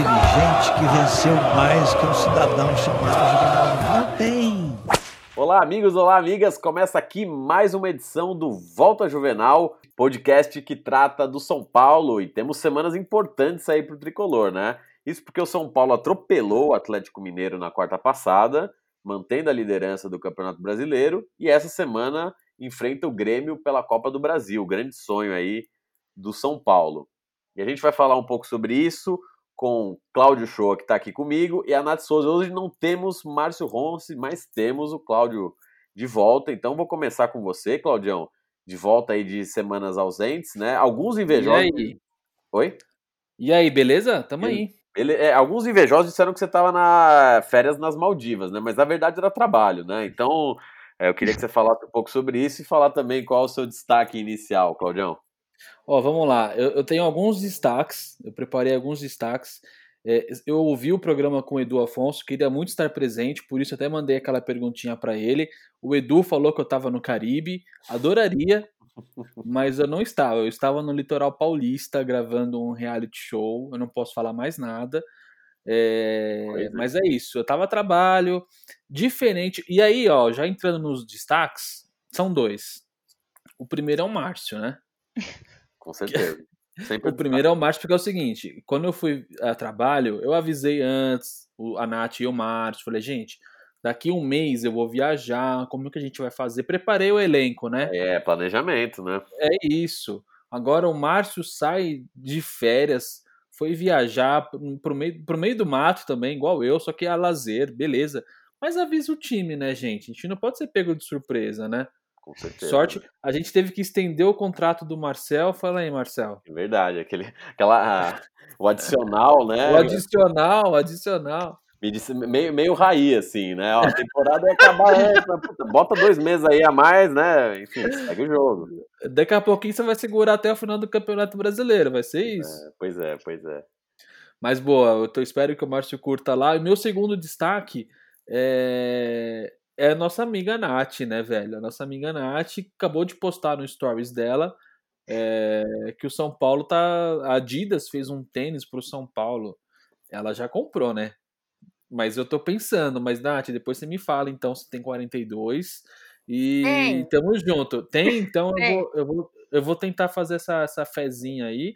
dirigente que venceu mais que um cidadão chamado. Não tem. Olá, amigos, olá, amigas. Começa aqui mais uma edição do Volta Juvenal, podcast que trata do São Paulo e temos semanas importantes aí pro tricolor, né? Isso porque o São Paulo atropelou o Atlético Mineiro na quarta passada, mantendo a liderança do Campeonato Brasileiro, e essa semana enfrenta o Grêmio pela Copa do Brasil, grande sonho aí do São Paulo. E a gente vai falar um pouco sobre isso com Cláudio Shoa, que está aqui comigo, e a Nath Souza. Hoje não temos Márcio Ronce, mas temos o Cláudio de volta. Então vou começar com você, Claudião, de volta aí de semanas ausentes, né? Alguns invejosos. E aí? Oi? E aí, beleza? Tamo aí. Ele, é, alguns invejosos disseram que você estava na férias nas Maldivas, né? Mas na verdade era trabalho, né? Então é, eu queria que você falasse um pouco sobre isso e falar também qual é o seu destaque inicial, Claudião. Ó, vamos lá. Eu, eu tenho alguns destaques. Eu preparei alguns destaques. É, eu ouvi o programa com o Edu Afonso, queria muito estar presente, por isso até mandei aquela perguntinha para ele. O Edu falou que eu estava no Caribe, adoraria, mas eu não estava. Eu estava no litoral paulista gravando um reality show. Eu não posso falar mais nada. É, mas é isso. Eu estava a trabalho, diferente. E aí, ó, já entrando nos destaques, são dois. O primeiro é o Márcio, né? Com certeza. Sempre o primeiro é o Márcio, porque é o seguinte: quando eu fui a trabalho, eu avisei antes a Nath e o Márcio. Falei, gente, daqui um mês eu vou viajar, como é que a gente vai fazer? Preparei o elenco, né? É, planejamento, né? É isso. Agora o Márcio sai de férias, foi viajar pro meio, pro meio do mato também, igual eu, só que a lazer, beleza. Mas avisa o time, né, gente? A gente não pode ser pego de surpresa, né? Com certeza. Sorte, a gente teve que estender o contrato do Marcel. Fala aí, Marcel. É verdade, aquele, aquela, o adicional, né? O adicional, o adicional. Me disse, meio, meio raí, assim, né? Ó, a temporada ia acabar antes, bota dois meses aí a mais, né? Enfim, segue o jogo. Daqui a pouquinho você vai segurar até o final do Campeonato Brasileiro, vai ser isso? É, pois é, pois é. Mas boa, eu tô, espero que o Márcio curta lá. E meu segundo destaque é, é a nossa amiga Nath, né, velho? A nossa amiga Nath acabou de postar no stories dela é, que o São Paulo tá. A Adidas fez um tênis pro São Paulo. Ela já comprou, né? Mas eu tô pensando, mas Nath, depois você me fala então se tem 42. E tem. tamo junto. Tem, então tem. Eu, vou, eu, vou, eu vou tentar fazer essa, essa fezinha aí.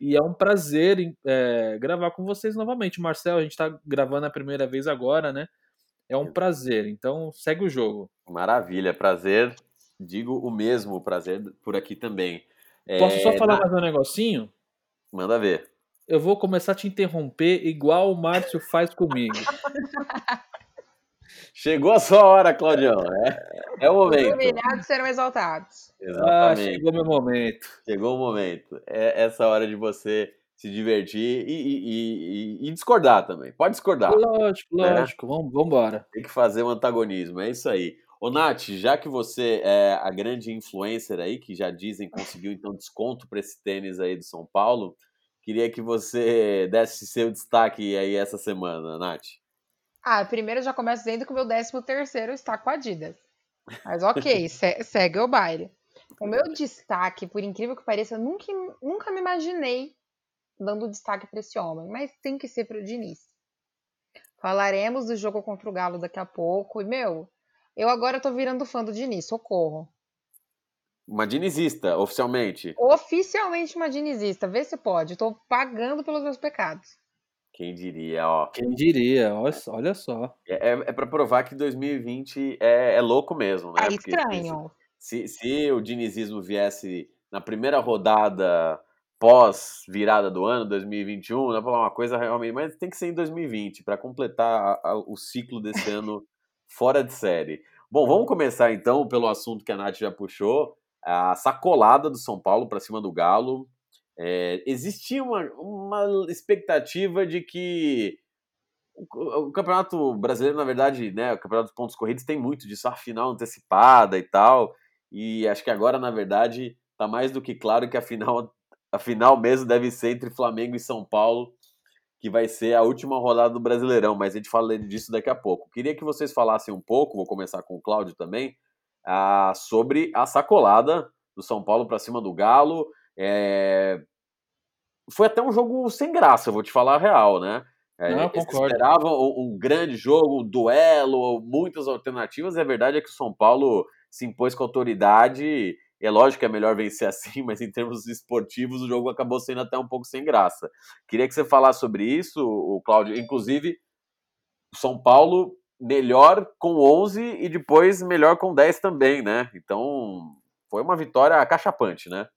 E é um prazer é, gravar com vocês novamente. Marcel, a gente tá gravando a primeira vez agora, né? É um prazer. Então, segue o jogo. Maravilha, prazer. Digo o mesmo prazer por aqui também. Posso é, só falar na... mais um negocinho? Manda ver. Eu vou começar a te interromper igual o Márcio faz comigo. Chegou a sua hora, Claudião. É, é o momento. Os humilhados serão exaltados. Exatamente. Ah, chegou meu momento. Chegou o momento. É essa hora de você se divertir e, e, e, e, discordar também. Pode discordar. Lógico, né? lógico. Vamos, vamos embora. Tem que fazer um antagonismo, é isso aí. Ô, Nath, já que você é a grande influencer aí, que já dizem conseguiu então desconto para esse tênis aí do São Paulo, queria que você desse seu destaque aí essa semana, Nath. Ah, primeiro eu já começo dizendo que o meu 13 terceiro está com a Adidas. Mas ok, segue o baile. O meu destaque, por incrível que pareça, eu nunca, nunca me imaginei dando destaque para esse homem, mas tem que ser para o Diniz. Falaremos do jogo contra o Galo daqui a pouco. E, meu, eu agora tô virando fã do Diniz, socorro. Uma dinizista, oficialmente. Oficialmente uma dinizista, vê se pode. Tô pagando pelos meus pecados. Quem diria, ó. Quem diria, olha só. É, é, é para provar que 2020 é, é louco mesmo, né? É estranho. Se, se, se o dinizismo viesse na primeira rodada pós virada do ano, 2021, dá pra falar uma coisa realmente, mas tem que ser em 2020 para completar a, a, o ciclo desse ano fora de série. Bom, vamos começar então pelo assunto que a Nath já puxou, a sacolada do São Paulo para cima do Galo. É, existia uma, uma expectativa de que o, o, Campeonato Brasileiro, na verdade, né, o Campeonato dos Pontos Corridos tem muito disso, a final antecipada e tal, e acho que agora, na verdade, tá mais do que claro que a final a final mesmo deve ser entre Flamengo e São Paulo, que vai ser a última rodada do Brasileirão, mas a gente fala disso daqui a pouco. Queria que vocês falassem um pouco, vou começar com o Cláudio também, ah, sobre a sacolada do São Paulo para cima do Galo. É... foi até um jogo sem graça, vou te falar a real, né? É, Não, esperavam um, um grande jogo, um duelo, muitas alternativas, e a verdade é que o São Paulo se impôs com autoridade. É lógico que é melhor vencer assim, mas em termos esportivos o jogo acabou sendo até um pouco sem graça. Queria que você falasse sobre isso, o Cláudio. Inclusive, São Paulo melhor com 11 e depois melhor com 10 também, né? Então foi uma vitória acachapante, né?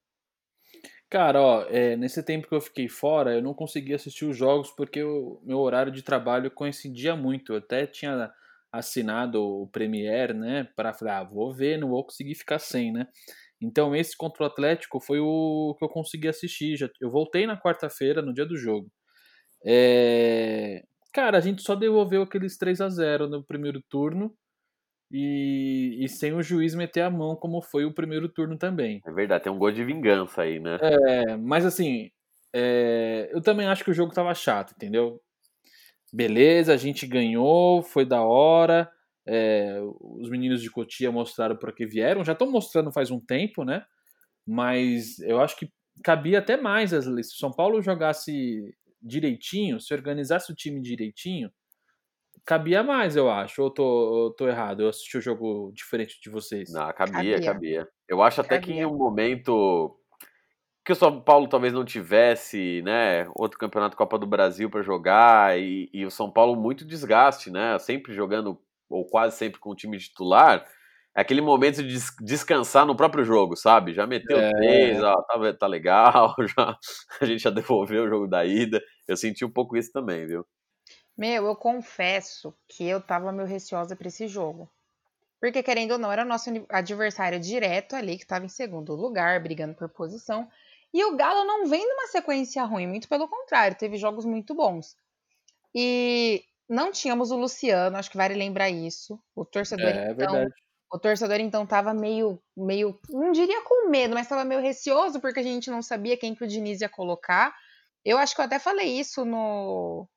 Cara, ó, é, nesse tempo que eu fiquei fora, eu não consegui assistir os jogos porque o meu horário de trabalho coincidia muito. Eu até tinha assinado o Premiere, né, para falar, ah, vou ver, não vou conseguir ficar sem, né? Então esse contra o Atlético foi o que eu consegui assistir. Já, eu voltei na quarta-feira, no dia do jogo. É, cara, a gente só devolveu aqueles 3 a 0 no primeiro turno e, e sem o juiz meter a mão, como foi o primeiro turno também. É verdade, tem um gol de vingança aí, né? É, mas assim, é, eu também acho que o jogo tava chato, entendeu? Beleza, a gente ganhou, foi da hora. É, os meninos de Cotia mostraram para que vieram, já estão mostrando faz um tempo, né? Mas eu acho que cabia até mais as Se o São Paulo jogasse direitinho, se organizasse o time direitinho, cabia mais, eu acho. Ou tô, eu tô errado? Eu assisti o jogo diferente de vocês. Não, cabia, Cabia. cabia. Eu acho até que em Cabia. um momento que o São Paulo talvez não tivesse, né, outro campeonato Copa do Brasil para jogar e, e o São Paulo muito desgaste, né, sempre jogando ou quase sempre com o time titular, é aquele momento de des- descansar no próprio jogo, sabe? Já meteu É. três, ó, tá, tá legal, já, a gente já devolveu o jogo da ida. Eu senti um pouco isso também, viu? Meu, eu confesso que eu tava meio receosa pra esse jogo. Porque, querendo ou não, era nosso adversário direto ali, que tava em segundo lugar, brigando por posição. E o Galo não vem numa sequência ruim, muito pelo contrário, teve jogos muito bons. E não tínhamos o Luciano, acho que vale lembrar isso. O torcedor, É, é então, verdade. o torcedor, então, tava meio, meio, não diria com medo, mas tava meio receoso, porque a gente não sabia quem que o Diniz ia colocar. Eu acho que eu até falei isso no,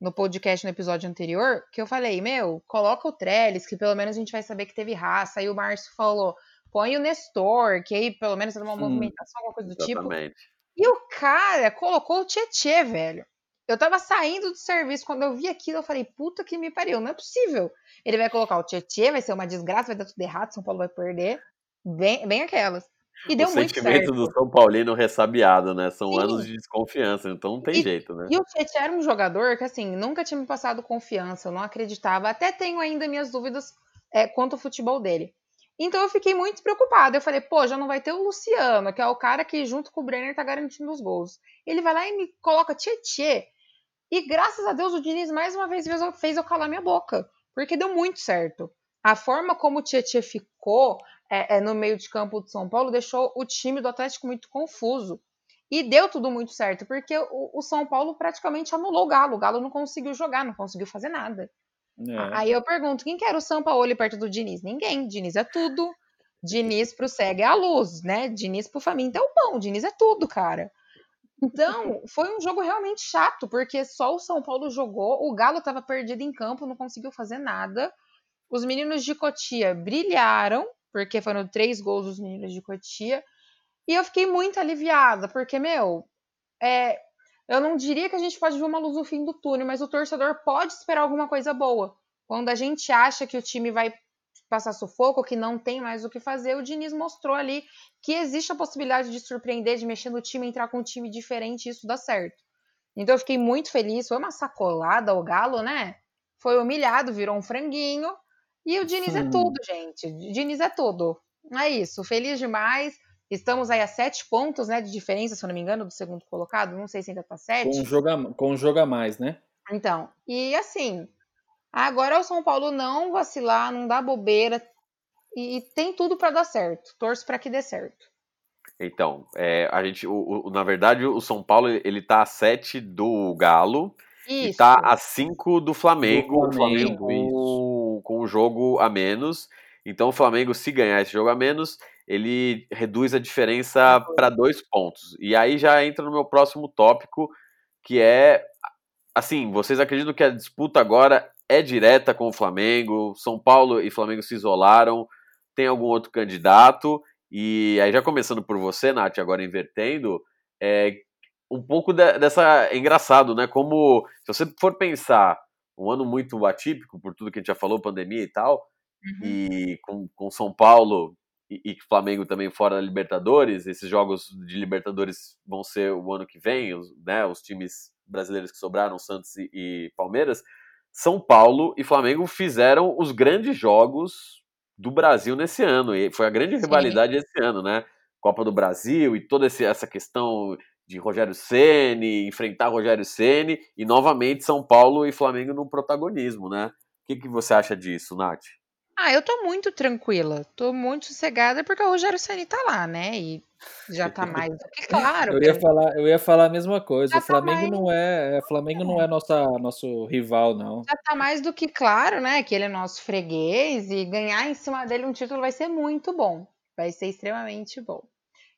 no podcast no episódio anterior, que eu falei, meu, coloca o Trellis, que pelo menos a gente vai saber que teve raça. Aí o Márcio falou, põe o Nestor, que aí pelo menos dá uma Hum, movimentação, alguma coisa do tipo. Exatamente. E o cara colocou o Tietê, velho. Eu tava saindo do serviço, quando eu vi aquilo, eu falei, puta que me pariu, não é possível. Ele vai colocar o Tietê, vai ser uma desgraça, vai dar tudo errado, São Paulo vai perder. Bem, bem aquelas. E deu o muito sentimento certo. do São Paulino ressabiado, né? São Sim. anos de desconfiança, então não tem E- jeito, né? E o Tietchan era um jogador que, assim, nunca tinha me passado confiança, eu não acreditava. Até tenho ainda minhas dúvidas é, quanto ao futebol dele. Então eu fiquei muito preocupada. Eu falei, pô, já não vai ter o Luciano, que é o cara que, junto com o Brenner, tá garantindo os gols. Ele vai lá e me coloca Tietê. E graças a Deus o Diniz mais uma vez fez eu- calar minha boca. Porque deu muito certo. A forma como o Tietê ficou é, é, no meio de campo de São Paulo deixou o time do Atlético muito confuso. E deu tudo muito certo, porque o, o São Paulo praticamente anulou o Galo. O Galo não conseguiu jogar, não conseguiu fazer nada. É. Aí eu pergunto, quem que era o São Paulo perto do Diniz? Ninguém. Diniz é tudo. Diniz pro cego é a luz, né? Diniz pro faminto é o pão. Diniz é tudo, cara. Então, foi um jogo realmente chato, porque só o São Paulo jogou, o Galo estava perdido em campo, não conseguiu fazer nada. Os meninos de Cotia brilharam, porque foram três gols dos meninos de Cotia. E eu fiquei muito aliviada, porque, meu, é, eu não diria que a gente pode ver uma luz no fim do túnel, mas o torcedor pode esperar alguma coisa boa. Quando a gente acha que o time vai passar sufoco, que não tem mais o que fazer, o Diniz mostrou ali que existe a possibilidade de surpreender, de mexer no time, entrar com um time diferente isso dá certo. Então eu fiquei muito feliz, foi uma sacolada o Galo, né? Foi humilhado, virou um franguinho. E o Diniz é tudo, gente. O Diniz é tudo. É isso, feliz demais. Estamos aí a sete pontos, né, de diferença, se eu não me engano, do segundo colocado. Não sei se ainda tá sete. Com um jogo a, com um jogo a mais, né? Então, e assim, agora é o São Paulo não vacilar, não dar bobeira e, e tem tudo pra dar certo. Torço pra que dê certo. Então, é, a gente, o, o- na verdade, o São Paulo ele tá a 7 do Galo e Isso. tá a 5 do Flamengo, Do o Flamengo Flamengo, com, com o jogo a menos. Então, o Flamengo, se ganhar esse jogo a menos, ele reduz a diferença para dois pontos. E aí já entra no meu próximo tópico, que é assim, vocês acreditam que a disputa agora é direta com o Flamengo? São Paulo e Flamengo se isolaram? Tem algum outro candidato? E aí, já começando por você, Nath, agora invertendo, é, um pouco de, dessa. É engraçado, né? Como, se você for pensar, um ano muito atípico, por tudo que a gente já falou, pandemia e tal, uhum. e com, com São Paulo e, e Flamengo também fora da Libertadores, esses jogos de Libertadores vão ser o ano que vem, os, né? Os times brasileiros que sobraram, Santos e, e Palmeiras. São Paulo e Flamengo fizeram os grandes jogos do Brasil nesse ano. E foi a grande Sim. rivalidade esse ano, né? Copa do Brasil e toda essa questão de Rogério Ceni, enfrentar Rogério Ceni e novamente São Paulo e Flamengo no protagonismo, né? O que, que você acha disso, Nath? Ah, eu tô muito tranquila, tô muito sossegada porque o Rogério Ceni tá lá, né? E já tá mais do que claro. eu ia falar, eu ia falar a mesma coisa. Já o tá Flamengo tá mais... não é, é Flamengo não é nossa nosso rival, não. Já tá mais do que claro, né? Que ele é nosso freguês e ganhar em cima dele um título vai ser muito bom. Vai ser extremamente bom.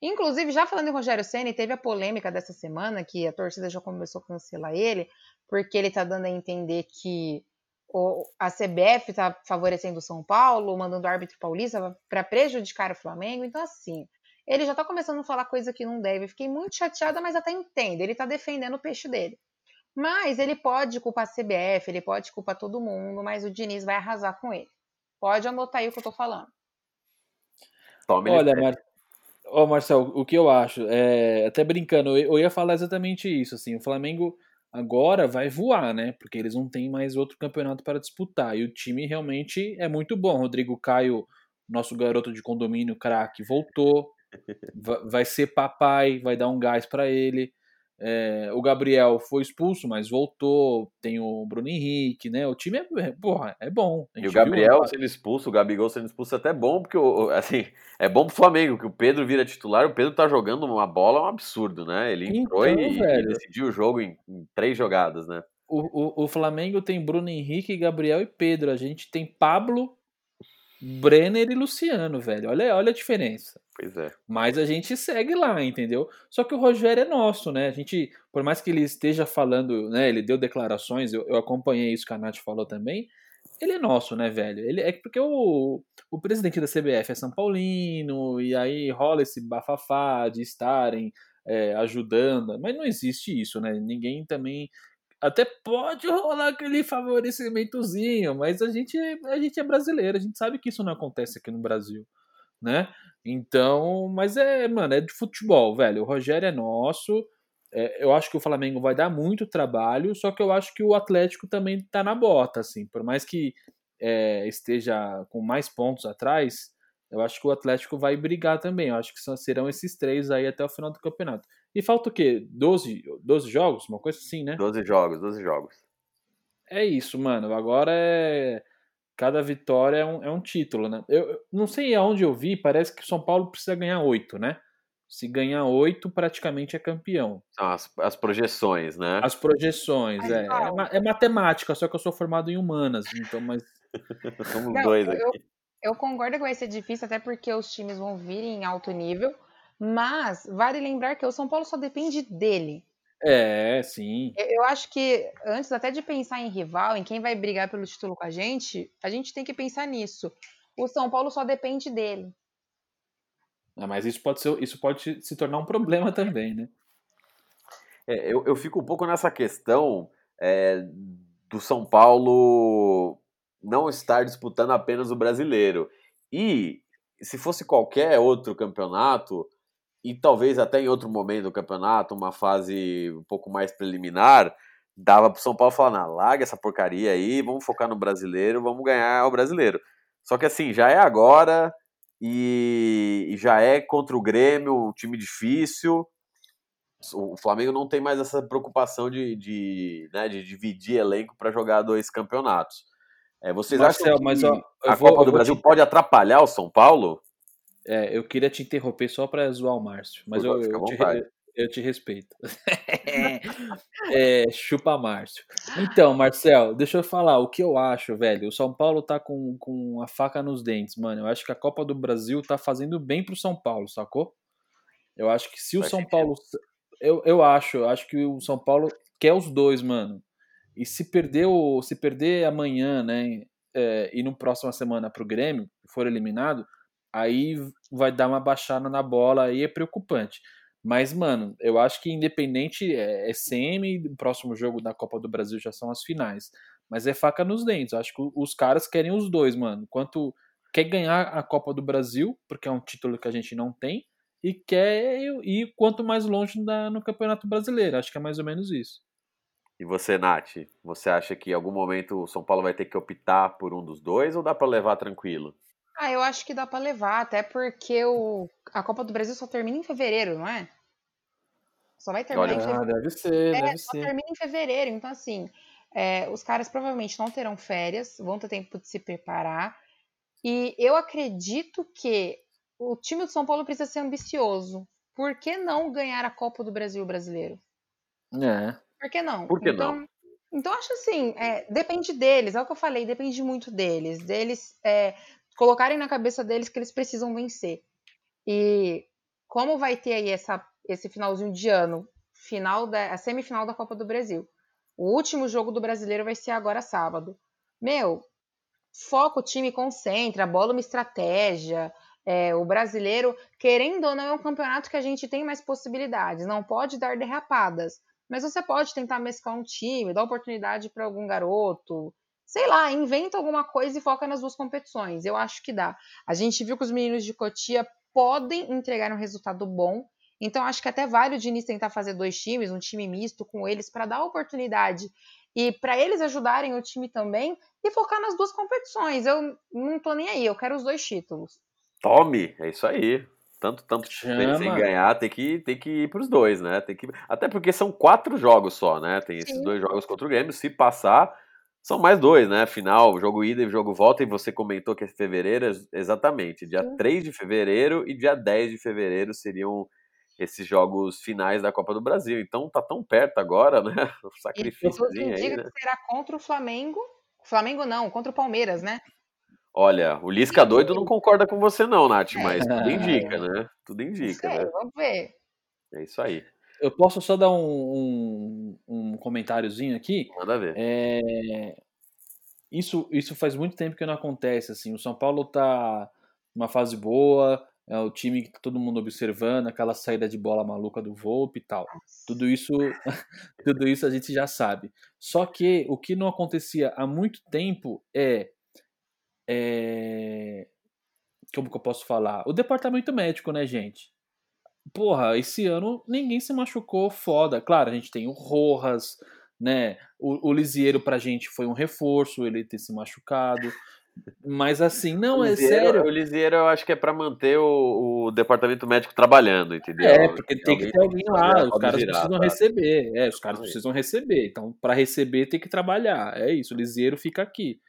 Inclusive, já falando em Rogério Ceni, teve a polêmica dessa semana que a torcida já começou a cancelar ele, porque ele tá dando a entender que o, a CBF está favorecendo o São Paulo, mandando o árbitro paulista para prejudicar o Flamengo. Então, assim, ele já está começando a falar coisa que não deve. Fiquei muito chateada, mas até entendo. Ele está defendendo o peixe dele. Mas ele pode culpar a CBF, ele pode culpar todo mundo, mas o Diniz vai arrasar com ele. Pode anotar aí o que eu tô falando. Tome Olha, Mar... Ó, Marcel, o que eu acho, é, até brincando, eu, ia falar exatamente isso, assim, o Flamengo agora vai voar, né, porque eles não têm mais outro campeonato para disputar, e o time realmente é muito bom, Rodrigo Caio, nosso garoto de condomínio craque, voltou, vai ser papai, vai dar um gás para ele, é, o Gabriel foi expulso, mas voltou. Tem o Bruno Henrique, né? O time é, porra, é bom. E o Gabriel viu, sendo expulso, o Gabigol sendo expulso é até bom, porque assim, é bom pro Flamengo, que o Pedro vira titular, o Pedro tá jogando uma bola um absurdo, né? Ele entrou então, e, e, decidiu o jogo em, em três jogadas, né? O, o, o Flamengo tem Bruno Henrique, Gabriel e Pedro. A gente tem Pablo, Brenner e Luciano, velho. Olha, olha a diferença. Pois é. Mas a gente segue lá, entendeu? Só que o Rogério é nosso, né? A gente, por mais que ele esteja falando, né? Ele deu declarações, eu, eu acompanhei isso que a Nath falou também. Ele é nosso, né, velho? Ele é porque o, o presidente da CBF é São Paulino, e aí rola esse bafafá de estarem é, ajudando, mas não existe isso, né? Ninguém também até pode rolar aquele favorecimentozinho, mas a gente, a gente é brasileiro, a gente sabe que isso não acontece aqui no Brasil, né? Então, mas é, mano, é de futebol, velho. O Rogério é nosso. É, eu acho que o Flamengo vai dar muito trabalho, só que eu acho que o Atlético também tá na bota, assim. Por mais que é, esteja com mais pontos atrás, eu acho que o Atlético vai brigar também. Eu acho que serão esses três aí até o final do campeonato. E falta o quê? 12, 12 jogos? Uma coisa assim, né? 12 jogos, 12 jogos. É isso, mano. Agora é. Cada vitória é um, é um título, né? Eu, eu não sei aonde eu vi, parece que o São Paulo precisa ganhar oito, né? Se ganhar oito, praticamente é campeão. São as, as projeções, né? As projeções, é. É, é, matemática, só que eu sou formado em humanas, então, mas. Somos não, dois aqui. Eu, eu concordo que vai ser difícil, até porque os times vão vir em alto nível. Mas vale lembrar que o São Paulo só depende dele. É, sim. Eu acho que antes até de pensar em rival, em quem vai brigar pelo título com a gente, a gente tem que pensar nisso. O São Paulo só depende dele. Ah, mas isso pode, ser, isso pode se tornar um problema também, né? É, eu, eu fico um pouco nessa questão é, do São Paulo não estar disputando apenas o brasileiro. E se fosse qualquer outro campeonato, e talvez até em outro momento do campeonato, uma fase um pouco mais preliminar, dava pro São Paulo falar, não, larga essa porcaria aí, vamos focar no brasileiro, vamos ganhar o brasileiro. Só que assim, já é agora e, já é contra o Grêmio, um time difícil. O Flamengo não tem mais essa preocupação de, de, né, de dividir elenco para jogar dois campeonatos. É, vocês Marcelo, acham que mas, ó, a vou, Copa do Brasil te... pode atrapalhar o São Paulo? É, eu queria te interromper só para zoar o Márcio, mas eu, eu, te, eu, te, respeito. é, chupa Márcio. Então, Marcel, deixa eu falar o que eu acho, velho. O São Paulo tá com, com a faca nos dentes, mano. Eu acho que a Copa do Brasil tá fazendo bem pro São Paulo, sacou? Eu acho que se o São Paulo. Eu, eu acho, eu acho que o São Paulo quer os dois, mano. E se perder, o, se perder amanhã, né? É, e no próxima semana pro Grêmio, for eliminado, aí vai dar uma baixada na bola aí é preocupante. Mas, mano, eu acho que independente é, é semi, o próximo jogo da Copa do Brasil já são as finais. Mas é faca nos dentes. Eu acho que os caras querem os dois, mano. Quanto quer ganhar a Copa do Brasil, porque é um título que a gente não tem, e quer ir quanto mais longe no Campeonato Brasileiro. Acho que é mais ou menos isso. E você, Nath, você acha que em algum momento o São Paulo vai ter que optar por um dos dois ou dá para levar tranquilo? Ah, eu acho que dá para levar, até porque o, a Copa do Brasil só termina em fevereiro, não é? Só vai terminar Olha, em fevereiro. Ah, deve ser, é, deve só ser. termina em fevereiro, então assim, é, os caras provavelmente não terão férias, vão ter tempo de se preparar. E eu acredito que o time do São Paulo precisa ser ambicioso. Por que não ganhar a Copa do Brasil brasileiro? É. Por que não? Por que então, não? Então, acho assim, é, depende deles, é o que eu falei, depende muito deles, deles é, colocarem na cabeça deles que eles precisam vencer. E como vai ter aí essa, esse finalzinho de ano, final da, a semifinal da Copa do Brasil. O último jogo do brasileiro vai ser agora sábado. Meu, foca o time, concentra, bola uma estratégia. É, o brasileiro, querendo ou não, é um campeonato que a gente tem mais possibilidades, não pode dar derrapadas. Mas você pode tentar mesclar um time, dar oportunidade para algum garoto, sei lá, inventa alguma coisa e foca nas duas competições. Eu acho que dá. A gente viu que os meninos de Cotia podem entregar um resultado bom. Então acho que até vale o Diniz tentar fazer dois times, um time misto com eles para dar oportunidade e para eles ajudarem o time também e focar nas duas competições. Eu não tô nem aí, eu quero os dois títulos. Tome, é isso aí. Tanto, tanto Chama. sem ganhar, tem que, tem que ir pros dois, né? Tem que... Até porque são quatro jogos só, né? Tem esses Sim. dois jogos contra o Grêmio. Se passar, são mais dois, né? Final, jogo ida e jogo volta. E você comentou que é fevereiro, exatamente. Dia Sim. 3 de fevereiro e dia 10 de fevereiro seriam esses jogos finais da Copa do Brasil. Então tá tão perto agora, né? O sacrifício aí, né? que será contra o Flamengo. Flamengo não, contra o Palmeiras, né? Olha, o Lisca doido não concorda com você, não, Nath, mas tudo indica, né? Tudo indica, né? vamos ver. É isso aí. Eu posso só dar um, um, um comentáriozinho aqui? Manda ver. É, isso, isso faz muito tempo que não acontece. Assim, o São Paulo tá numa fase boa, é o time que tá todo mundo observando, aquela saída de bola maluca do Volpe e tal. Tudo isso, tudo isso a gente já sabe. Só que o que não acontecia há muito tempo é, é como que eu posso falar? O departamento médico, né, gente? Porra, esse ano ninguém se machucou foda. Claro, a gente tem o Rojas, né? O, o Lisieiro pra gente foi um reforço, ele ter se machucado. Mas assim, não, o é sério. O Lisieiro eu acho que é pra manter o, o departamento médico trabalhando, entendeu? É, porque tem que ter alguém lá, os caras girar, precisam tá? receber. É, os caras aí. precisam receber. Então, para receber, tem que trabalhar. É isso, o Lisieiro fica aqui.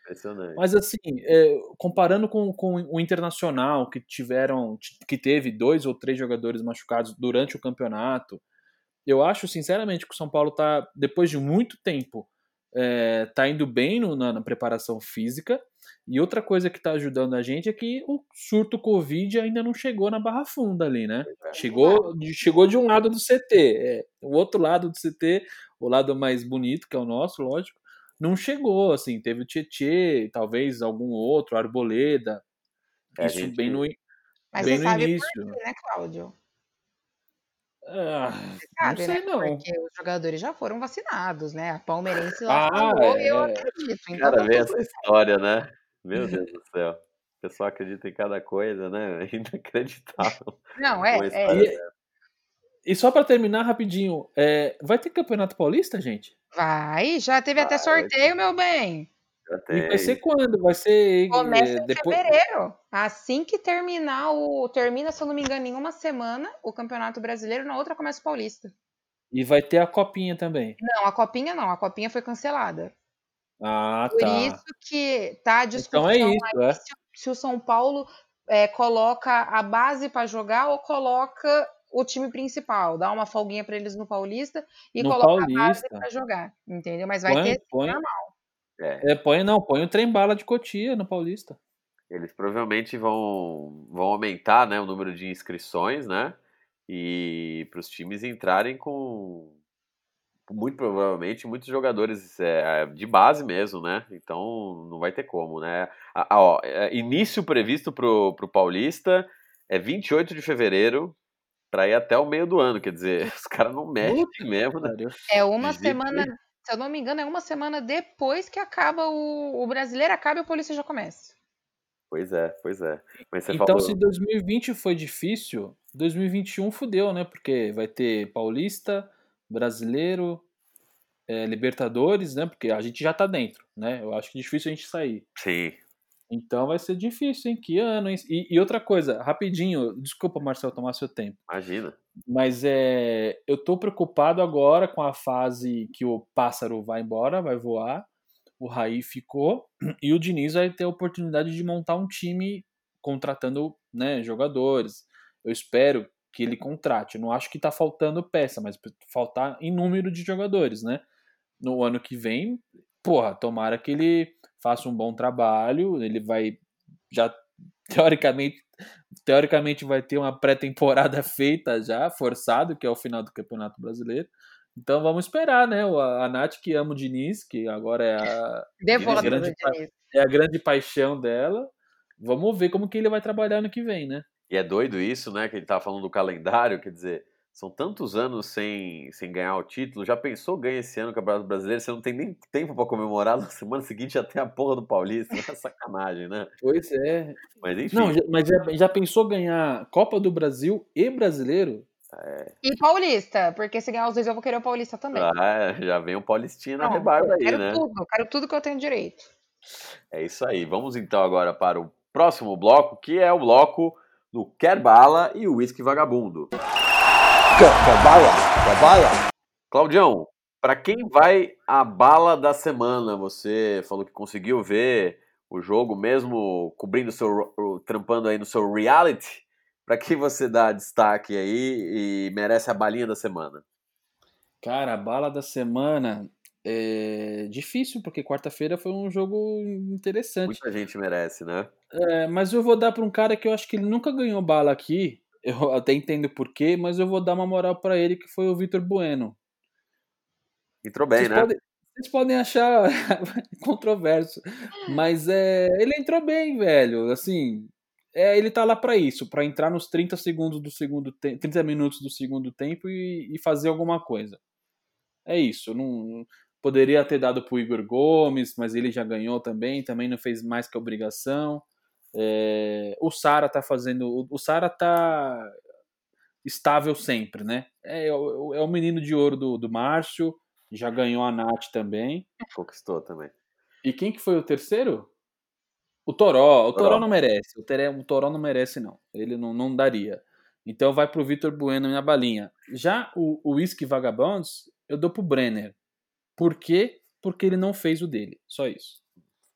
Mas assim, é, comparando com, com o Internacional, que tiveram, que teve dois ou três jogadores machucados durante o campeonato, eu acho sinceramente que o São Paulo tá, depois de muito tempo, é, tá indo bem no- na, na preparação física. E outra coisa que tá ajudando a gente é que o surto Covid ainda não chegou na Barra Funda ali, né? é. Chegou, de- chegou de um lado do CT. é, o outro lado do CT, o lado mais bonito, que é o nosso, lógico, não chegou, assim, teve o Tietê, talvez algum outro, Arboleda, É, isso gente- bem no, Mas bem você no sabe início. por quê, né, Cláudio? Ah, Você não sabe, sei né? não. Porque os jogadores já foram vacinados, né? A palmeirense lá Ah, falou e eu é. acredito. Então Cara, tá vê essa história, né? Meu Deus do céu. O pessoal acredita em cada coisa, né? Inacreditável. Não, é, é. E, e só pra terminar rapidinho, é, vai ter Campeonato Paulista, gente? Vai, já teve até Vai, vai sorteio, meu bem. Já E vai ser quando? Vai ser Começa é, em depois. fevereiro. Assim que terminar o. Termina, se eu não me engano, em uma semana o Campeonato Brasileiro, na outra começa o Paulista. E vai ter a copinha também. Não, a Copinha não, a Copinha foi cancelada. Ah, Por tá. isso que tá a discussão Então é isso, é. se, se o São Paulo é, coloca a base para jogar ou coloca o time principal, dá uma folguinha para eles no Paulista e No coloca a base Paulista. para jogar, entendeu? Mas vai Põe, ter põe, normal. É, é, põe, não, põe o trem bala de Cotia no Paulista. eles provavelmente vão, vão aumentar né, o número de inscrições, né? E para os times entrarem com. Muito provavelmente muitos jogadores é, de base mesmo, né? Então não vai ter como, né? Ah, ó, é, início previsto pro, pro Paulista é 28 de fevereiro Pra ir até o meio do ano, quer dizer, os caras não mexem mesmo, né? É uma De jeito semana, se eu não me engano, é uma semana depois que acaba o, o brasileiro acaba e a polícia já começa. Pois é, pois é. Mas você Então, falou. se 2020 foi difícil, 2021 fudeu, né? Porque vai ter Paulista, Brasileiro, é, Libertadores, né? Porque a gente já tá dentro, né? Eu acho que é difícil a gente sair. Sim. Então vai ser difícil, hein? Que ano, hein? E, e outra coisa, rapidinho, desculpa, Marcelo, tomar seu tempo. Imagina. Mas é, eu tô preocupado agora com a fase que o pássaro vai embora, vai voar, o Raí ficou, e o Diniz vai ter a oportunidade de montar um time contratando né, jogadores. Eu espero que ele contrate. Eu não acho que tá faltando peça, mas faltar em número de jogadores, né? No ano que vem, porra, tomara que ele faça um bom trabalho, ele vai já teoricamente teoricamente vai ter uma pré-temporada feita já, forçado, que é o final do Campeonato Brasileiro. Então vamos esperar, né? A Nath que ama o Diniz, que agora é a, do grande é a grande paixão dela. Vamos ver como que ele vai trabalhar no que vem, né? E é doido isso, né? Que ele tava falando do calendário, quer dizer, são tantos anos sem, sem ganhar o título. Já pensou ganhar esse ano o Campeonato Brasileiro? Você não tem nem tempo pra comemorar. Na semana seguinte já tem a porra do Paulista. É sacanagem, né? Pois é. Mas enfim. Não, já- mas já, já pensou ganhar Copa do Brasil e Brasileiro? E Paulista, porque se ganhar os dois eu vou querer o Paulista também. ah, já vem o Paulistinha na rebarba eu aí, quero né? tudo, quero tudo que eu tenho direito. É isso aí. Vamos então agora para o próximo bloco, que é o bloco do Quer Bala e o Whisky Vagabundo. Cabala, cabala. Claudião, para quem vai a bala da semana? Você falou que conseguiu ver o jogo mesmo cobrindo seu o- trampando aí no seu reality. Para quem você dá destaque aí e merece a balinha da semana? Cara, a bala da semana é difícil, porque quarta-feira foi um jogo interessante. Muita gente merece, né? É, mas eu vou dar para um cara que eu acho que ele nunca ganhou bala aqui. Eu até entendo por quê, mas eu vou dar uma moral para ele, que foi o Vitor Bueno. Entrou bem, vocês, né? podem, vocês podem achar controverso, mas é, ele entrou bem, velho. Assim, é, ele tá lá para isso, para entrar nos 30 segundos do segundo tempo, 30 minutos do segundo tempo e, e fazer alguma coisa. É isso. Não poderia ter dado pro Igor Gomes, mas ele já ganhou também, também não fez mais que obrigação. É, o Sara tá fazendo, o, o Sara tá estável sempre, né? É, é o é o menino de ouro do, do Márcio, já ganhou a Nath também. Conquistou também. E quem que foi o terceiro? O Toró. O Toró Toró. não merece. O, Tere- o Toró não merece, não. Ele não, não daria. Então vai pro Vitor Bueno na balinha. Já o, o Whisky Vagabonds, eu dou pro Brenner. Por quê? Porque ele não fez o dele. Só isso.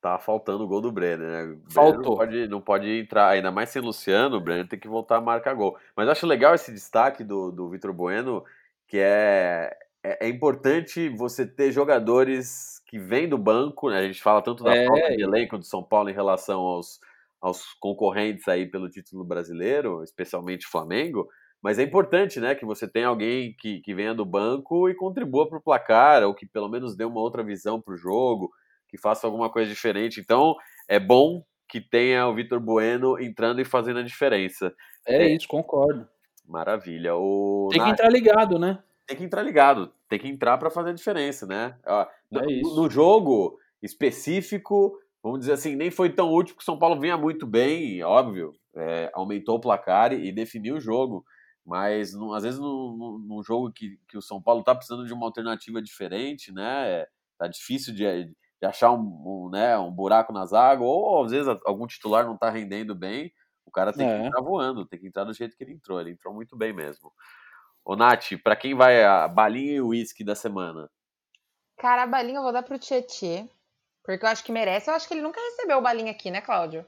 Tá faltando o gol do Brenner, né? Brenner Faltou. Não pode, não pode entrar, ainda mais sem Luciano, o Brenner tem que voltar a marcar gol. Mas eu acho legal esse destaque do, do Vitor Bueno, que é, é, é importante você ter jogadores que vêm do banco, né? A gente fala tanto da É. falta de elenco do São Paulo em relação aos, aos concorrentes aí pelo título brasileiro, especialmente o Flamengo. Mas é importante, né, que você tenha alguém que, que venha do banco e contribua para o placar, ou que pelo menos dê uma outra visão para o jogo, que faça alguma coisa diferente. Então, é bom que tenha o Vitor Bueno entrando e fazendo a diferença. É, É. isso, concordo. Maravilha. O Tem que entrar ligado, né? tem que entrar ligado, tem que entrar para fazer a diferença, né? No, É isso. no jogo específico, vamos dizer assim, nem foi tão útil porque o São Paulo vinha muito bem, óbvio, é, aumentou o placar e definiu o jogo. Mas às vezes num, jogo que, que o São Paulo tá precisando de uma alternativa diferente, né? Tá difícil de, de achar um, um, né, um buraco na zaga, ou às vezes algum titular não tá rendendo bem, o cara tem que É. entrar voando, tem que entrar do jeito que ele entrou. Ele entrou muito bem mesmo. Ô, Nath, pra quem vai a balinha e o uísque da semana? Cara, a balinha eu vou dar pro Tietê. Porque eu acho que merece. Eu acho que ele nunca recebeu balinha aqui, né, Cláudio?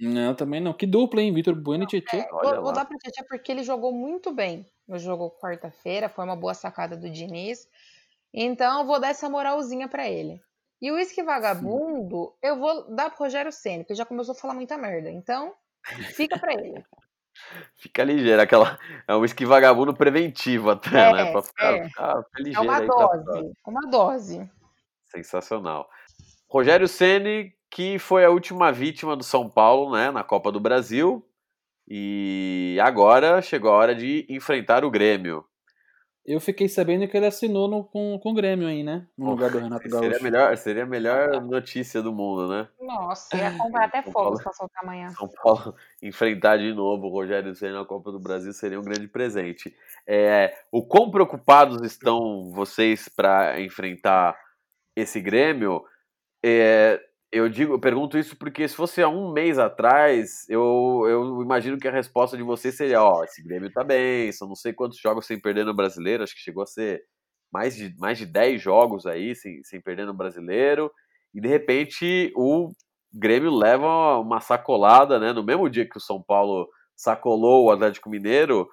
Não, também não. Que dupla, hein? Vitor Bueno e Tietchan. Olha Vou, vou dar pro Tietchan porque ele jogou muito bem no jogo quarta-feira. Foi uma boa sacada do Diniz. Então eu vou dar essa moralzinha pra ele. E o Whisky Vagabundo, eu vou dar pro Rogério Senna, porque já começou a falar muita merda. Então, fica pra ele. Fica ligeiro, aquela. É um uísque vagabundo preventivo até, É, né? Pra ficar, é. ficar É ligeiro uma aí pra próxima. dose. Uma dose. Sensacional. Rogério Ceni, que foi a última vítima do São Paulo, né, na Copa do Brasil. E agora chegou a hora de enfrentar o Grêmio. Eu fiquei sabendo que ele assinou no, com, com o Grêmio aí, né? No lugar do Renato Gaúcho. Seria a melhor, seria a melhor notícia do mundo, né? Nossa, ia comprar até Paulo- pra soltar amanhã. São Paulo enfrentar de novo o Rogério Ceni na Copa do Brasil seria um grande presente. É, o quão preocupados estão vocês para enfrentar esse Grêmio? É, eu digo, eu pergunto isso porque se fosse há um mês atrás, eu, eu imagino que a resposta de vocês seria: ó, esse Grêmio tá bem, são não sei quantos jogos sem perder no Brasileiro, acho que chegou a ser mais de, mais de 10 jogos aí sem, sem perder no Brasileiro, e de repente o Grêmio leva uma sacolada, né? No mesmo dia que o São Paulo sacolou o Atlético Mineiro,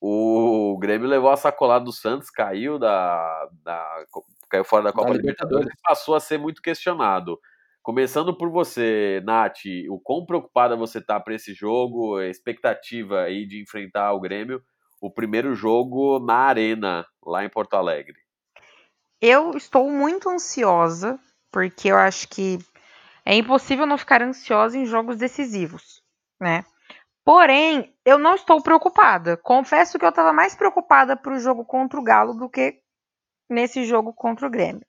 o Grêmio levou a sacolada do Santos, caiu da, da caiu fora da Copa Libertadores Libertadores. e passou a ser muito questionado. Começando por você, Nath, o quão preocupada você tá para esse jogo, a expectativa aí de enfrentar o Grêmio, o primeiro jogo na Arena, lá em Porto Alegre. Eu estou muito ansiosa, porque eu acho que é impossível não ficar ansiosa em jogos decisivos, né? Porém, eu não estou preocupada. Confesso que eu estava mais preocupada para o jogo contra o Galo do que nesse jogo contra o Grêmio.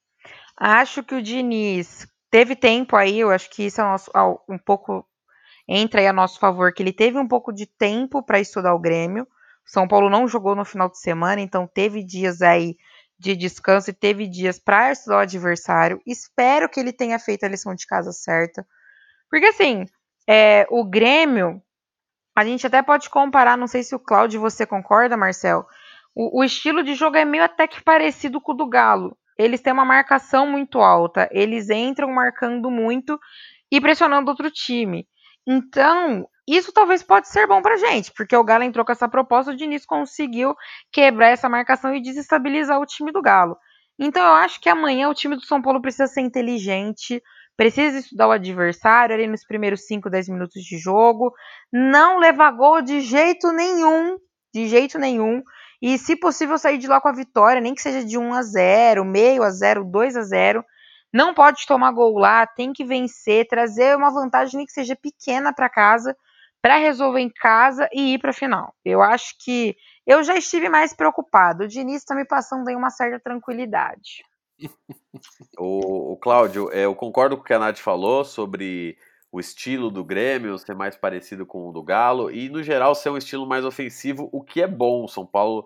Acho que o Diniz teve tempo aí, eu acho que isso é um pouco entra aí a nosso favor, que ele teve um pouco de tempo para estudar o Grêmio. São Paulo não jogou no final de semana, então teve dias aí de descanso e teve dias para estudar o adversário. Espero que ele tenha feito a lição de casa certa. Porque assim, é, o Grêmio, a gente até pode comparar, não sei se o Cláudio você concorda, Marcel. O, o estilo de jogo é meio até que parecido com o do Galo. Eles têm uma marcação muito alta, eles entram marcando muito e pressionando outro time. Então, isso talvez pode ser bom pra gente, porque o Galo entrou com essa proposta, o Diniz conseguiu quebrar essa marcação e desestabilizar o time do Galo. Então, eu acho que amanhã o time do São Paulo precisa ser inteligente, precisa estudar o adversário ali nos primeiros 5, 10 minutos de jogo, não levar gol de jeito nenhum, de jeito nenhum, e se possível sair de lá com a vitória, nem que seja de 1 a 0, meio a 0, 2 a 0. Não pode tomar gol lá, tem que vencer, trazer uma vantagem nem que seja pequena para casa, para resolver em casa e ir para a final. Eu acho que eu já estive mais preocupado. O Diniz está me passando aí uma certa tranquilidade. O, o Cláudio, é, eu concordo com o que a Nath falou sobre o estilo do Grêmio ser mais parecido com o do Galo e, no geral, ser um estilo mais ofensivo, o que é bom. O São Paulo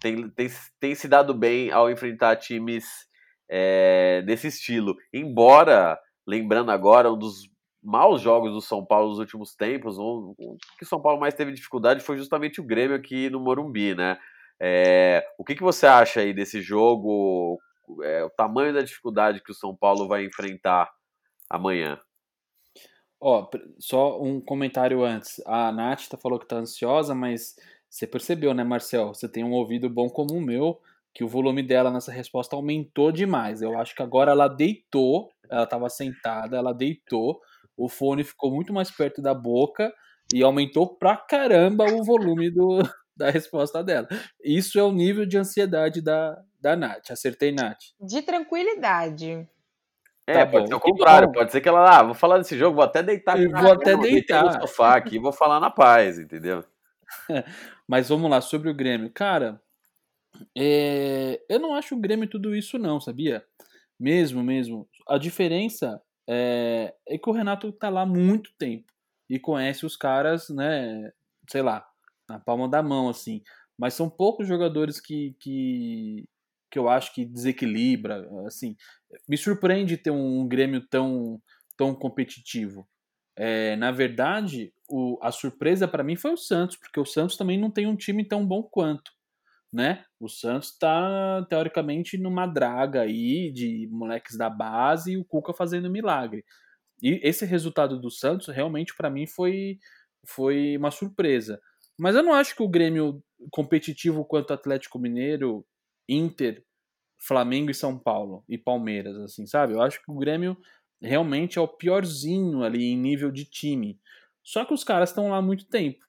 tem, tem, tem se dado bem ao enfrentar times é, desse estilo. Embora, lembrando agora, um dos maus jogos do São Paulo nos últimos tempos, um, um que o São Paulo mais teve dificuldade foi justamente o Grêmio aqui no Morumbi, né? É, o que, que você acha aí desse jogo? É, o tamanho da dificuldade que o São Paulo vai enfrentar amanhã? Ó, só um comentário antes. A Nath tá- falou que tá ansiosa, mas você percebeu, né, Marcel? Você tem um ouvido bom como o meu, que o volume dela nessa resposta aumentou demais. Eu acho que agora ela deitou, ela tava sentada, ela deitou, o fone ficou muito mais perto da boca e aumentou pra caramba o volume do, da resposta dela. Isso é o nível de ansiedade da, da Nath. Acertei, Nath. De tranquilidade. É, Tá pode bom, ser o que contrário, pode ser que ela, ah, vou falar desse jogo, vou até deitar aqui Eu vou até deitar. no sofá aqui, e vou falar na paz, entendeu? Mas vamos lá, sobre o Grêmio. Cara, é, eu não acho o Grêmio tudo isso, não, sabia? Mesmo, mesmo. A diferença é, é que o Renato tá lá há muito tempo e conhece os caras, né? Sei lá, na palma da mão, assim. Mas são poucos jogadores que, que, que eu acho que desequilibra, assim. Me surpreende ter um Grêmio tão, tão competitivo. É, na verdade, o- a surpresa para mim foi o Santos, porque o Santos também não tem um time tão bom quanto, né? O Santos está teoricamente numa draga aí de moleques da base e o Cuca fazendo milagre. E esse resultado do Santos realmente para mim foi foi uma surpresa. Mas eu não acho que o Grêmio competitivo quanto Atlético Mineiro, Inter, Flamengo e São Paulo e Palmeiras, assim, sabe? Eu acho que o Grêmio realmente é o piorzinho ali em nível de time. Só que os caras estão lá há muito tempo.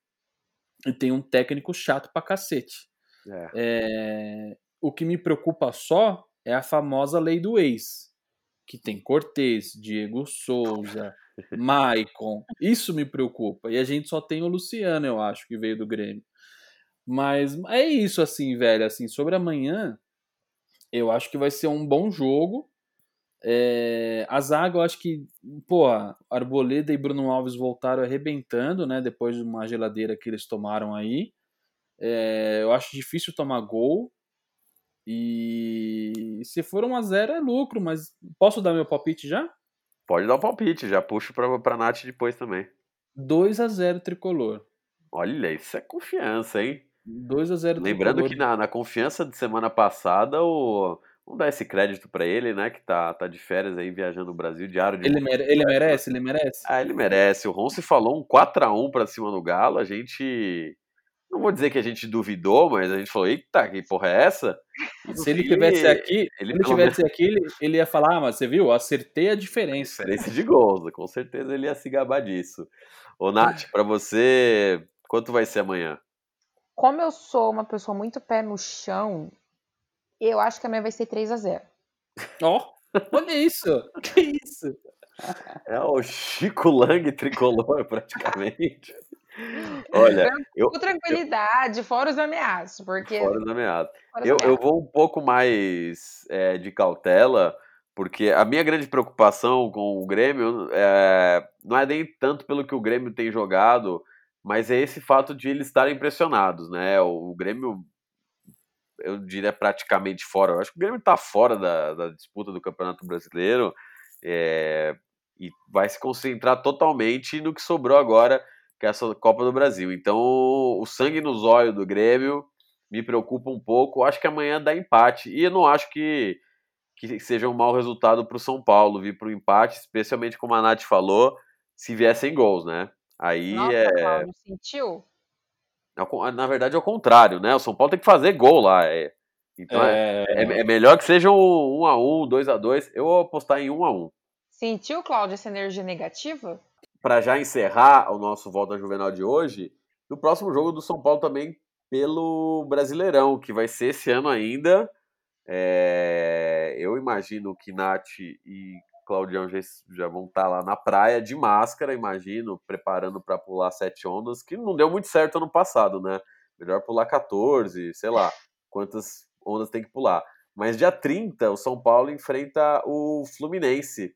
E tem um técnico chato pra cacete. É. É, O que me preocupa só é a famosa lei do ex. Que tem Cortez, Diego Souza, Maicon. Isso me preocupa. E a gente só tem o Luciano, eu acho, que veio do Grêmio. Mas é isso, assim, velho. Assim, sobre amanhã, eu acho que vai ser um bom jogo. É, a zaga, eu acho que, pô, Arboleda e Bruno Alves voltaram arrebentando, né? Depois de uma geladeira que eles tomaram aí. É, eu acho difícil tomar gol. E se for 1 a 0 é lucro, mas posso dar meu palpite já? Pode dar o palpite, já puxo pra, pra Nath depois também. 2 a 0 tricolor. Olha, isso é confiança, hein? 2 a 0 Lembrando que na, na confiança de semana passada, o. Vamos dar esse crédito pra ele, né? Que tá, tá de férias aí viajando o Brasil, diário de Ele, mere- ele merece? Ele merece? Ah, ele merece. O Ronce falou um 4x1 pra cima do Galo. A gente. Não vou dizer que a gente duvidou, mas a gente falou: eita, que porra é essa? E Se ele tivesse aqui, ele se ele tivesse aqui, ele, ele ia falar, ah, mas você viu? Acertei a diferença. Diferença de gols, com certeza ele ia se gabar disso. Ô, Nath, pra você, quanto vai ser amanhã? Como eu sou uma pessoa muito pé no chão, eu acho que amanhã vai ser 3 a 0 Ó, olha isso! Que isso? É o Chico Lang tricolor, praticamente. Olha, eu, Com tranquilidade, fora os ameaços, porque. fora os Eu, eu ameaços. vou um pouco mais é, de cautela, porque a minha grande preocupação com o Grêmio é, não é nem tanto pelo que o Grêmio tem jogado, mas é esse fato de eles estarem pressionados, né? O, o Grêmio, eu diria praticamente fora. Eu acho que o Grêmio está fora da, da disputa do Campeonato Brasileiro é, e vai se concentrar totalmente no que sobrou agora, que é essa Copa do Brasil. Então, o sangue nos olhos do Grêmio me preocupa um pouco. Acho que amanhã dá empate. E eu não acho que, que seja um mau resultado para o São Paulo vir para o empate, especialmente como a Nath falou, se viessem gols, né? Aí Nossa, é. Cláudio, sentiu? con- Na verdade, é o contrário, né? O São Paulo tem que fazer gol lá. é. Então é, É, é- é melhor que seja um 1x1, 2x2. Eu vou apostar em 1x1. Sentiu, Cláudio, essa energia negativa? Para já encerrar o nosso Volta Juvenal de hoje, no próximo jogo do São Paulo também pelo Brasileirão, que vai ser esse ano ainda. É, eu imagino que Nath e Claudião já, já vão estar lá na praia de máscara, imagino, preparando para pular sete ondas, que não deu muito certo ano passado, né? Melhor pular 14, sei lá, quantas ondas tem que pular. Mas dia 30, o São Paulo enfrenta o Fluminense.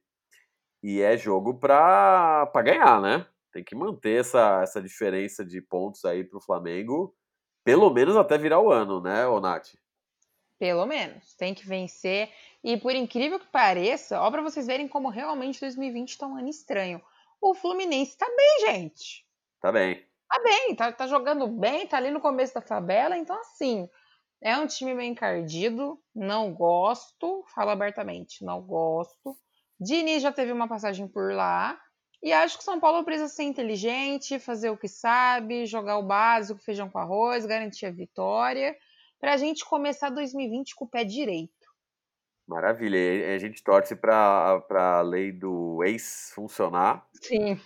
E é jogo para ganhar, né? Tem que manter essa, essa diferença de pontos aí pro Flamengo, pelo menos até virar o ano, né, ô Nath? Pelo menos. Tem que vencer. E por incrível que pareça, ó, pra vocês verem como realmente 2020 tá um ano estranho. O Fluminense tá bem, gente. Tá bem. Tá bem, tá, tá jogando bem, tá ali no começo da tabela. Então, assim, é um time bem encardido. Não gosto, falo abertamente, não gosto. Diniz já teve uma passagem por lá. E acho que o São Paulo precisa ser inteligente, fazer o que sabe, jogar o básico, feijão com arroz, garantir a vitória, pra gente começar 2020 com o pé direito. Maravilha. E a gente torce para a lei do ex funcionar, Sim.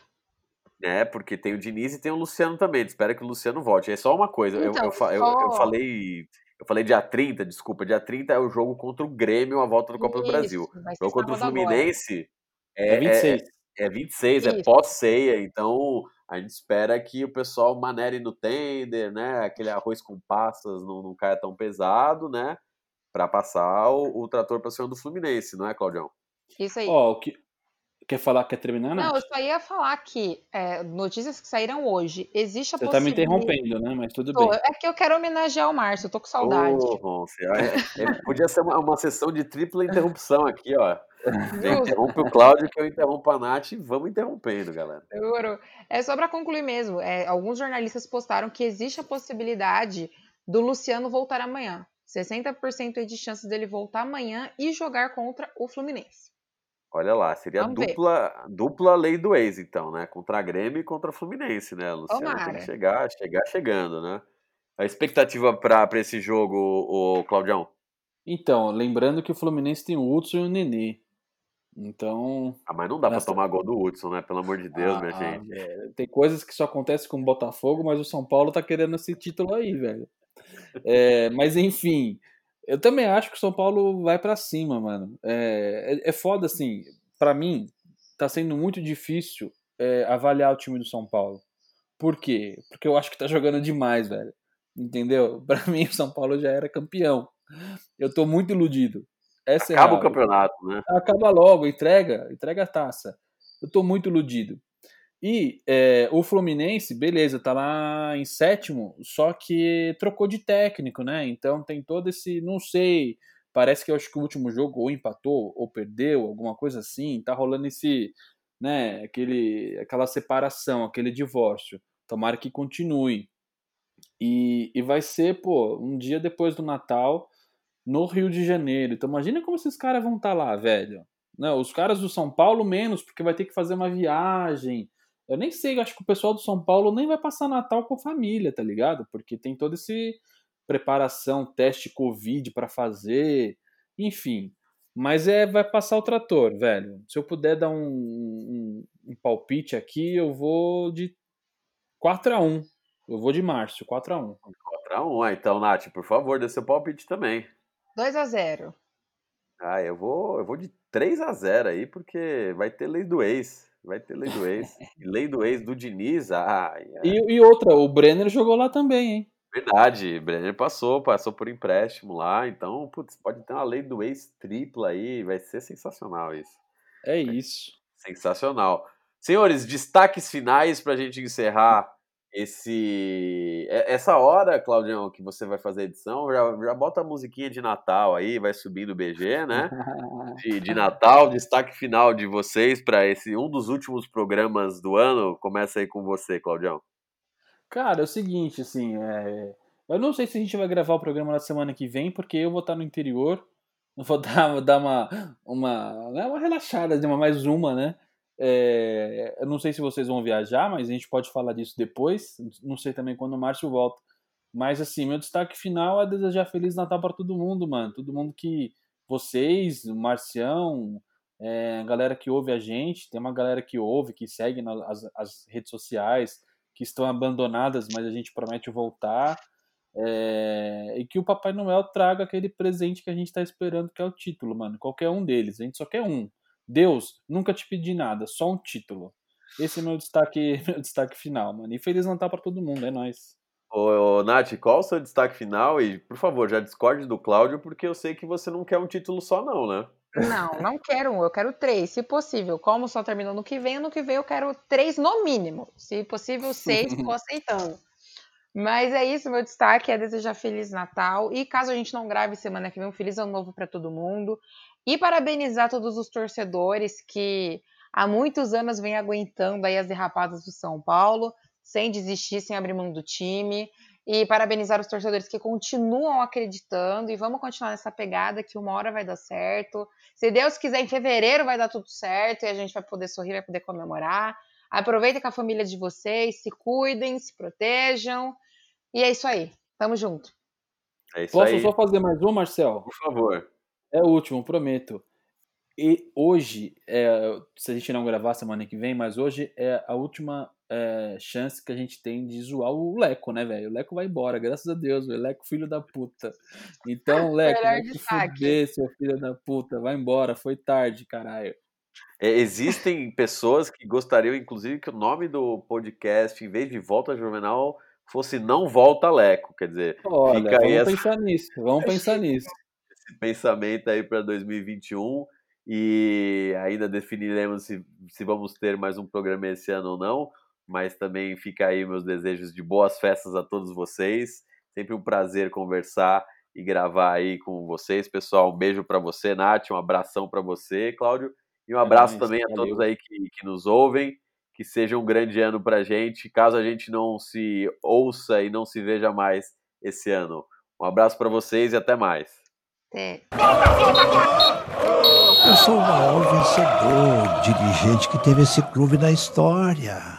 né? Porque tem o Diniz e tem o Luciano também. Espero que o Luciano volte. É só uma coisa. eu, Então, eu, eu- eu só- falei. Eu falei dia 30, desculpa, dia 30 é o jogo contra o Grêmio, a volta do Copa do Isso, Brasil. vai O jogo contra o agora. Fluminense é é, 26. é, é 26, é Isso. pós-ceia, então a gente espera que o pessoal manere no tender, né? Aquele arroz com passas não, não caia tão pesado, né? Pra passar o, o trator pra cima do Fluminense, não é, Claudião? Isso aí. Ó, o que... Quer falar, quer terminar, Não, Nath? eu só ia falar que é, notícias que saíram hoje. Existe a Você tá me possibilidade. interrompendo, né? Mas tudo Tô, bem. É que eu quero homenagear o Márcio, eu tô com saudade. Ô, Ronce, é- é- podia ser uma, uma sessão de tripla interrupção aqui, ó. Interrompe o Cláudio, que eu interrompo a Nath e vamos interrompendo, galera. É só pra concluir mesmo. é, alguns jornalistas postaram que existe a possibilidade do Luciano voltar amanhã. 60% aí de chances dele voltar amanhã e jogar contra o Fluminense. Olha lá, seria Vamos ver. dupla, dupla lei do ex, então, né? Contra a Grêmio e contra a Fluminense, né? O Luciano tem Tomara. que chegar, chegar chegando, né? A expectativa pra pra esse jogo, o Claudião? Então, lembrando que o Fluminense tem o Hudson e o Nenê. Então. Ah, mas não dá pra Nessa- tomar gol do Hudson, né? Pelo amor de Deus, minha ah, gente. velho, tem coisas que só acontecem com o Botafogo, mas o São Paulo tá querendo esse título aí, velho. É, mas enfim, eu também acho que o São Paulo vai pra cima, mano. É, é, é foda assim, pra mim, tá sendo muito difícil é, avaliar o time do São Paulo. Por quê? Porque eu acho que tá jogando demais, velho. Entendeu? Para mim, o São Paulo já era campeão. Eu tô muito iludido. Essa Acaba é o campeonato, né? Acaba logo, entrega, entrega a taça. Eu tô muito iludido. E é, o Fluminense, beleza, tá lá em sétimo, só que trocou de técnico, né? Então tem todo esse, não sei, parece que eu acho que o último jogo ou empatou ou perdeu, alguma coisa assim, tá rolando esse, né, aquele, aquela separação, aquele divórcio. Tomara que continue. E, e vai ser, pô, um dia depois do Natal, no Rio de Janeiro. Então imagina como esses caras vão estar tá lá, velho. Não, os caras do São Paulo menos, porque vai ter que fazer uma viagem. Eu nem sei, acho que o pessoal do São Paulo nem vai passar Natal com família, tá ligado? Porque tem toda essa preparação, teste Covid para fazer, enfim. Mas é, vai passar o trator, velho. Se eu puder dar um, um, um palpite aqui, eu vou de 4 a 1 Eu vou de Márcio, 4 a 1 4 a 1 ah, então, Nath, por favor, dê seu palpite também. 2 a 0 Ah, eu vou, eu vou de 3 a 0 aí, porque vai ter lei do ex. Vai ter lei do ex. lei do ex do Diniz. Ai, ai. E, e outra, o Brenner jogou lá também, hein? Verdade, Brenner passou, passou por empréstimo lá, então, putz, pode ter uma lei do ex tripla aí, vai ser sensacional isso. É isso. Sensacional. Senhores, destaques finais para a gente encerrar esse essa hora, Claudião, que você vai fazer a edição, já, já bota a musiquinha de Natal aí, vai subindo o BG, né? De, de Natal, destaque final de vocês para esse um dos últimos programas do ano. Começa aí com você, Claudião. Cara, é o seguinte, assim, é... eu não sei se a gente vai gravar o programa na semana que vem, porque eu vou estar no interior, vou dar, vou dar uma, uma, é uma relaxada, uma mais uma, né? É, eu não sei se vocês vão viajar, mas a gente pode falar disso depois. Não sei também quando o Márcio volta. Mas assim, meu destaque final é desejar Feliz Natal para todo mundo, mano. Todo mundo que. Vocês, o Marcião, é, a galera que ouve a gente, tem uma galera que ouve, que segue as redes sociais, que estão abandonadas, mas a gente promete voltar. É, e que o Papai Noel traga aquele presente que a gente está esperando, que é o título, mano. Qualquer um deles. A gente só quer um. Deus, nunca te pedi nada, só um título. Esse é meu destaque, meu destaque final, mano. E Feliz Natal para todo mundo, é nóis. Ô, ô, Nath, qual o seu destaque final? E, por favor, já discorde do Cláudio, porque eu sei que você não quer um título só, não, né? Não, não quero um, eu quero três, se possível. Como só terminou no que vem, no que vem eu quero três no mínimo. Se possível, seis, estou aceitando. Mas é isso, meu destaque é desejar Feliz Natal. E caso a gente não grave semana que vem, um Feliz Ano Novo para todo mundo. E parabenizar todos os torcedores que há muitos anos vêm aguentando aí as derrapadas do São Paulo, sem desistir, sem abrir mão do time. E parabenizar os torcedores que continuam acreditando e vamos continuar nessa pegada que uma hora vai dar certo. Se Deus quiser, em fevereiro vai dar tudo certo e a gente vai poder sorrir, vai poder comemorar. Aproveitem com a família de vocês, se cuidem, se protejam. E é isso aí. Tamo junto. É isso Posso aí. só fazer mais um, Marcel? Por favor. É o último, prometo. E hoje, é, se a gente não gravar semana que vem, mas hoje é a última é, chance que a gente tem de zoar o Leco, né, velho? O Leco vai embora, graças a Deus, o Leco filho da puta. Então, Leco, vai te fuder, seu filho da puta, vai embora, foi tarde, caralho. É, existem pessoas que gostariam, inclusive, que o nome do podcast, em vez de Volta Juvenal, fosse Não Volta Leco. Quer dizer, Olha, fica vamos essa... pensar nisso, vamos pensar nisso. Esse pensamento aí para 2021 e ainda definiremos se, se vamos ter mais um programa esse ano ou não, mas também fica aí meus desejos de boas festas a todos vocês. Sempre um prazer conversar e gravar aí com vocês, pessoal. Um beijo para você, Nath, um abração para você, Cláudio, e um abraço é também a todos aí que, que nos ouvem. Que seja um grande ano para gente, caso a gente não se ouça e não se veja mais esse ano. Um abraço para vocês e até mais. É. Eu sou o maior vencedor, dirigente que teve esse clube na história.